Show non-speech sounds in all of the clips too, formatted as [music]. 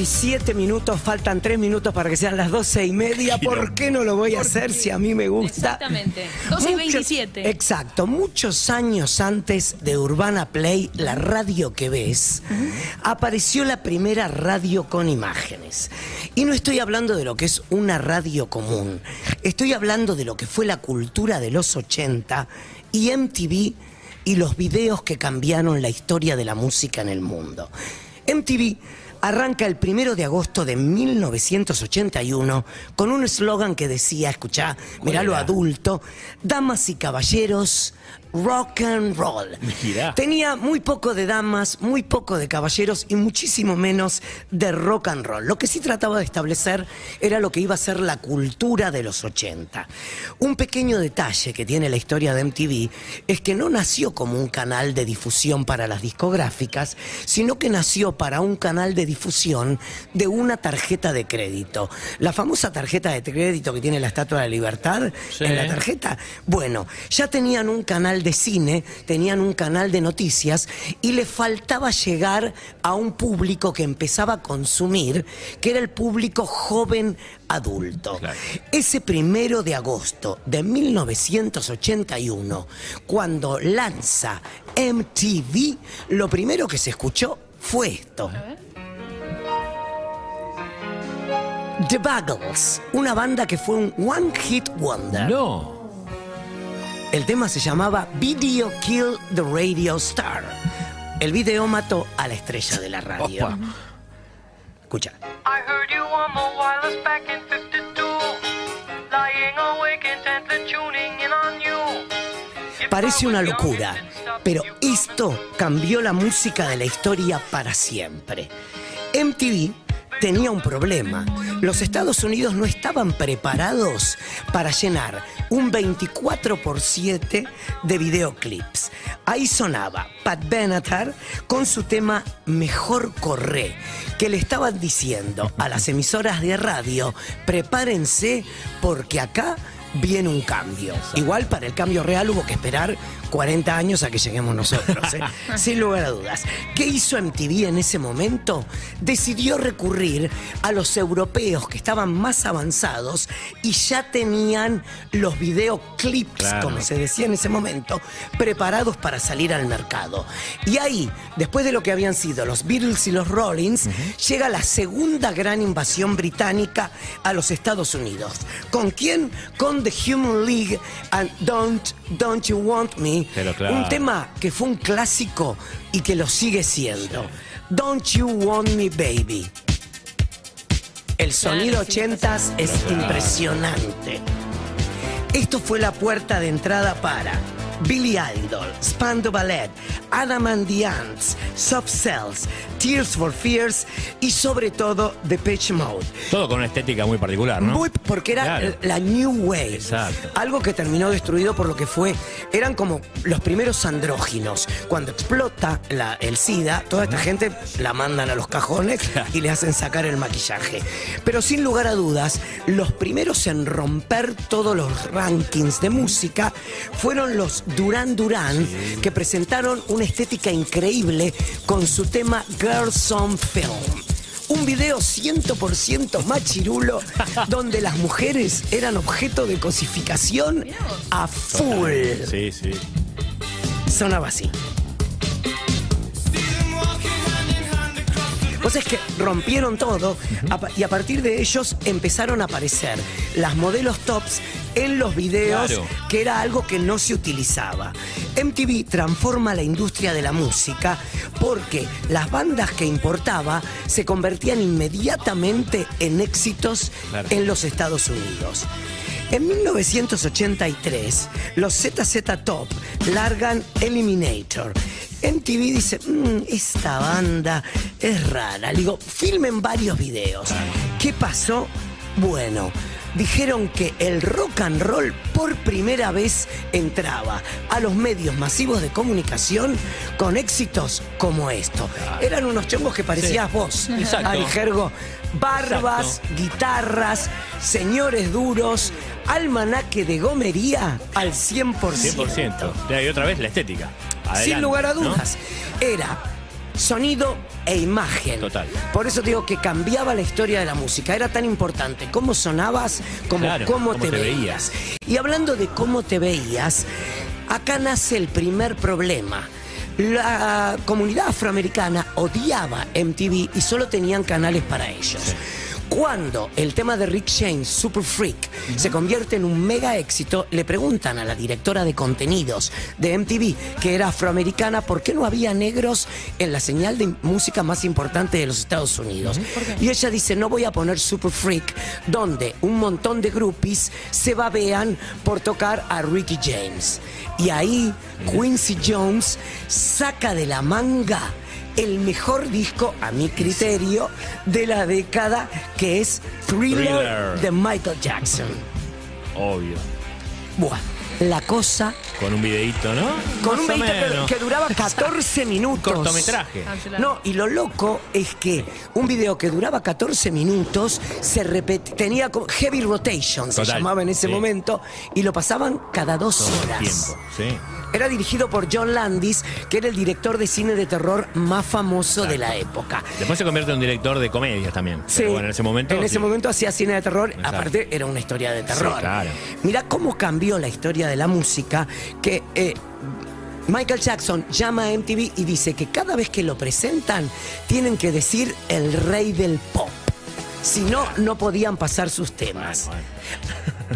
27 minutos, faltan 3 minutos para que sean las 12 y media. ¿Por qué no lo voy a hacer si a mí me gusta? Exactamente. 12 y Muchos- 27. Exacto. Muchos años antes de Urbana Play, la radio que ves, apareció la primera radio con imágenes. Y no estoy hablando de lo que es una radio común. Estoy hablando de lo que fue la cultura de los 80 y MTV y los videos que cambiaron la historia de la música en el mundo. MTV arranca el primero de agosto de 1981 con un eslogan que decía, escuchá, mirá lo adulto, damas y caballeros, rock and roll. Mirá. Tenía muy poco de damas, muy poco de caballeros y muchísimo menos de rock and roll. Lo que sí trataba de establecer era lo que iba a ser la cultura de los 80. Un pequeño detalle que tiene la historia de MTV es que no nació como un canal de difusión para las discográficas, sino que nació para un canal de difusión de una tarjeta de crédito. La famosa tarjeta de crédito que tiene la Estatua de la Libertad Sí. en la tarjeta. Bueno, ya tenían un canal de cine, tenían un canal de noticias y le faltaba llegar a un público que empezaba a consumir, que era el público joven adulto. Claro. Ese primero de agosto de 1981, cuando lanza MTV, lo primero que se escuchó fue esto. The Buggles, una banda que fue un One Hit Wonder. No. El tema se llamaba Video Kill the Radio Star. El video mató a la estrella de la radio. Opa. Escucha. I heard you on the wireless back in 52. Lying awake intently tuning in on you. Parece una locura, pero esto cambió la música de la historia para siempre. MTV tenía un problema. Los Estados Unidos no estaban preparados para llenar un 24 por 7 de videoclips. Ahí sonaba Pat Benatar con su tema Mejor Corré, que le estaban diciendo a las emisoras de radio, prepárense porque acá viene un cambio. Igual para el cambio real hubo que esperar 40 años a que lleguemos nosotros, ¿eh? [laughs] sin lugar a dudas. ¿Qué hizo MTV en ese momento? Decidió recurrir a los europeos que estaban más avanzados y ya tenían los videoclips, Claro. como se decía en ese momento, preparados para salir al mercado. Y ahí, después de lo que habían sido los Beatles y los Rollins, llega la segunda gran invasión británica a los Estados Unidos. ¿Con quién? Con The Human League and Don't, Don't You Want Me. Pero claro. Un tema que fue un clásico y que lo sigue siendo. Don't You Want Me Baby. El sonido sí, ochentas es impresionante. Esto fue la puerta de entrada para Billy Idol, Spando Ballet, Adam and the Ants, Soft Cells, Tears for Fears y sobre todo The Pitch Mode. Todo con una estética muy particular, ¿no? Muy- porque era Claro. la New Wave. Exacto. Algo que terminó destruido por lo que fue. Eran como los primeros andróginos. Cuando explota la- el SIDA, toda esta gente la mandan a los cajones y le hacen sacar el maquillaje. Pero sin lugar a dudas, los primeros en romper todos los rankings de música fueron los Duran Duran, que presentaron una estética increíble con su tema Girls on Film. Un video 100% machirulo [laughs] donde las mujeres eran objeto de cosificación a full. Sí, sí. Sonaba así. Pues es que rompieron todo y a partir de ellos empezaron a aparecer las modelos tops en los videos, Claro. que era algo que no se utilizaba. MTV transforma la industria de la música porque las bandas que importaba se convertían inmediatamente en éxitos Claro. en los Estados Unidos. En 1983, los ZZ Top largan Eliminator. MTV dice, "Mm, esta banda es rara. Le digo, filmen varios videos. ¿Qué pasó? Bueno, dijeron que el rock and roll por primera vez entraba a los medios masivos de comunicación con éxitos como esto. Eran unos chongos que parecías vos, Exacto. al jergo. Barbas, guitarras, señores duros, almanaque de gomería al 100%. 100%. Ya, Y otra vez la estética. Adelante, Sin lugar a ¿no? dudas. Era sonido e imagen. Total. Por eso digo que cambiaba la historia de la música. Era tan importante cómo sonabas como Claro, cómo, cómo te, te veías. Y hablando de cómo te veías, acá nace el primer problema. La comunidad afroamericana odiaba MTV y solo tenían canales para ellos. Cuando el tema de Rick James, Super Freak, se convierte en un mega éxito, le preguntan a la directora de contenidos de MTV, que era afroamericana, por qué no había negros en la señal de música más importante de los Estados Unidos. Y ella dice, no voy a poner Super Freak, donde un montón de groupies se babean por tocar a Ricky James. Y ahí Quincy Jones saca de la manga el mejor disco, a mi criterio, de la década, que es Thriller, Thriller. de Michael Jackson. Obvio. Buah, la cosa Con un videíto, ¿no? con Más un o videito que, que duraba [laughs] 14 minutos. Cortometraje. No, y lo loco es que un video que duraba 14 minutos se repet- tenía como heavy rotation, se llamaba en ese sí. momento, y lo pasaban cada dos Todo el horas. tiempo. Sí. Era dirigido por John Landis, que era el director de cine de terror más famoso de la época. Después se convierte en un director de comedias también. Sí, Pero bueno, en ese momento. En ese sí. momento hacía cine de terror, Exacto. aparte era una historia de terror. Sí, claro. Mira cómo cambió la historia de la música, que eh, Michael Jackson llama a MTV y dice que cada vez que lo presentan tienen que decir el rey del pop. Si no, no podían pasar sus temas. Bueno,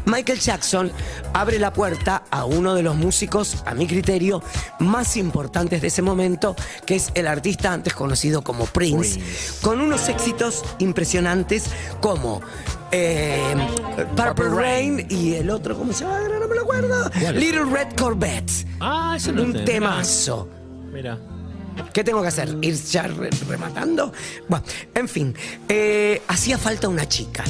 Michael Jackson abre la puerta a uno de los músicos, a mi criterio, más importantes de ese momento, que es el artista antes conocido como Prince, Prince. con unos éxitos impresionantes como eh, Purple Rain y el otro, ¿cómo se llama? No me lo acuerdo. Little Red Corvette. Ah, eso no Un te- temazo. Mira. ¿Qué tengo que hacer? ¿Ir ya re- rematando? Bueno, en fin, eh, hacía falta una chica.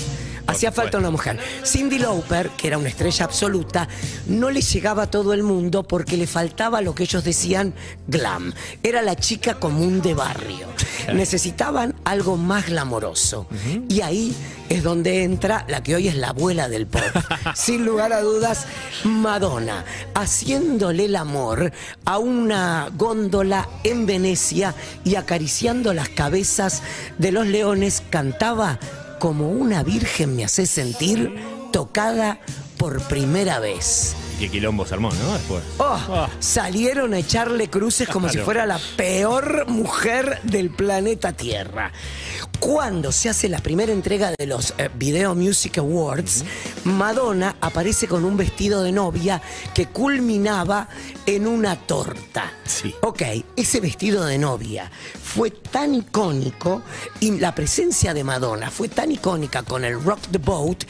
Hacía falta una mujer. Cindy Lauper, que era una estrella absoluta, no le llegaba a todo el mundo porque le faltaba lo que ellos decían glam. Era la chica común de barrio. Necesitaban algo más glamoroso. Y ahí es donde entra la que hoy es la abuela del pop. [laughs] Sin lugar a dudas, Madonna, haciéndole el amor a una góndola en Venecia y acariciando las cabezas de los leones, cantaba como una virgen me hace sentir tocada por primera vez. Y qué quilombo se armó, ¿no? Después. Oh, Ah. salieron a echarle cruces como si fuera la peor mujer del planeta Tierra. Cuando se hace la primera entrega de los eh, Video Music Awards, Madonna aparece con un vestido de novia que culminaba en una torta. Sí. Ok, ese vestido de novia fue tan icónico y la presencia de Madonna fue tan icónica con el Rock the Boat,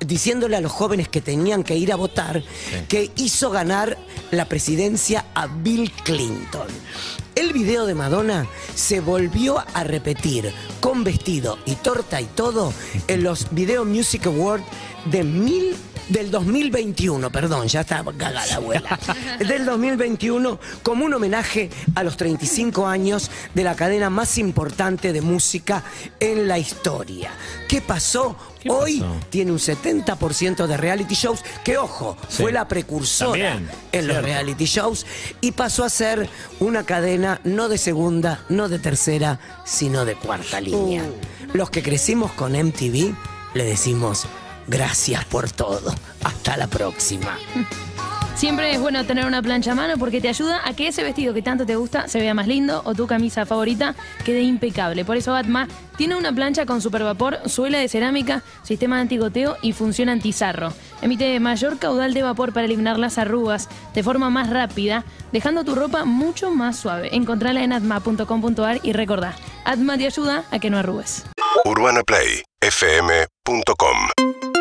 diciéndole a los jóvenes que tenían que ir a votar, que hizo ganar la presidencia a Bill Clinton. El video de Madonna se volvió a repetir con vestido y torta y todo en los Video Music Awards de mil del 2021, perdón, ya está cagada la abuela. [laughs] Del 2021 como un homenaje a los 35 años de la cadena más importante de música en la historia. ¿Qué pasó? ¿Qué Hoy pasó? tiene un 70% de reality shows, que ojo, Sí. fue la precursora También, en los reality shows y pasó a ser una cadena no de segunda, no de tercera, sino de cuarta línea. Los que crecimos con MTV le decimos gracias por todo. Hasta la próxima. Siempre es bueno tener una plancha a mano porque te ayuda a que ese vestido que tanto te gusta se vea más lindo o tu camisa favorita quede impecable. Por eso Atma tiene una plancha con supervapor, suela de cerámica, sistema de antigoteo y función antizarro. Emite mayor caudal de vapor para eliminar las arrugas de forma más rápida, dejando tu ropa mucho más suave. Encontrala en atma.com.ar y recordá, Atma te ayuda a que no arrugues. UrbanaPlayFM.com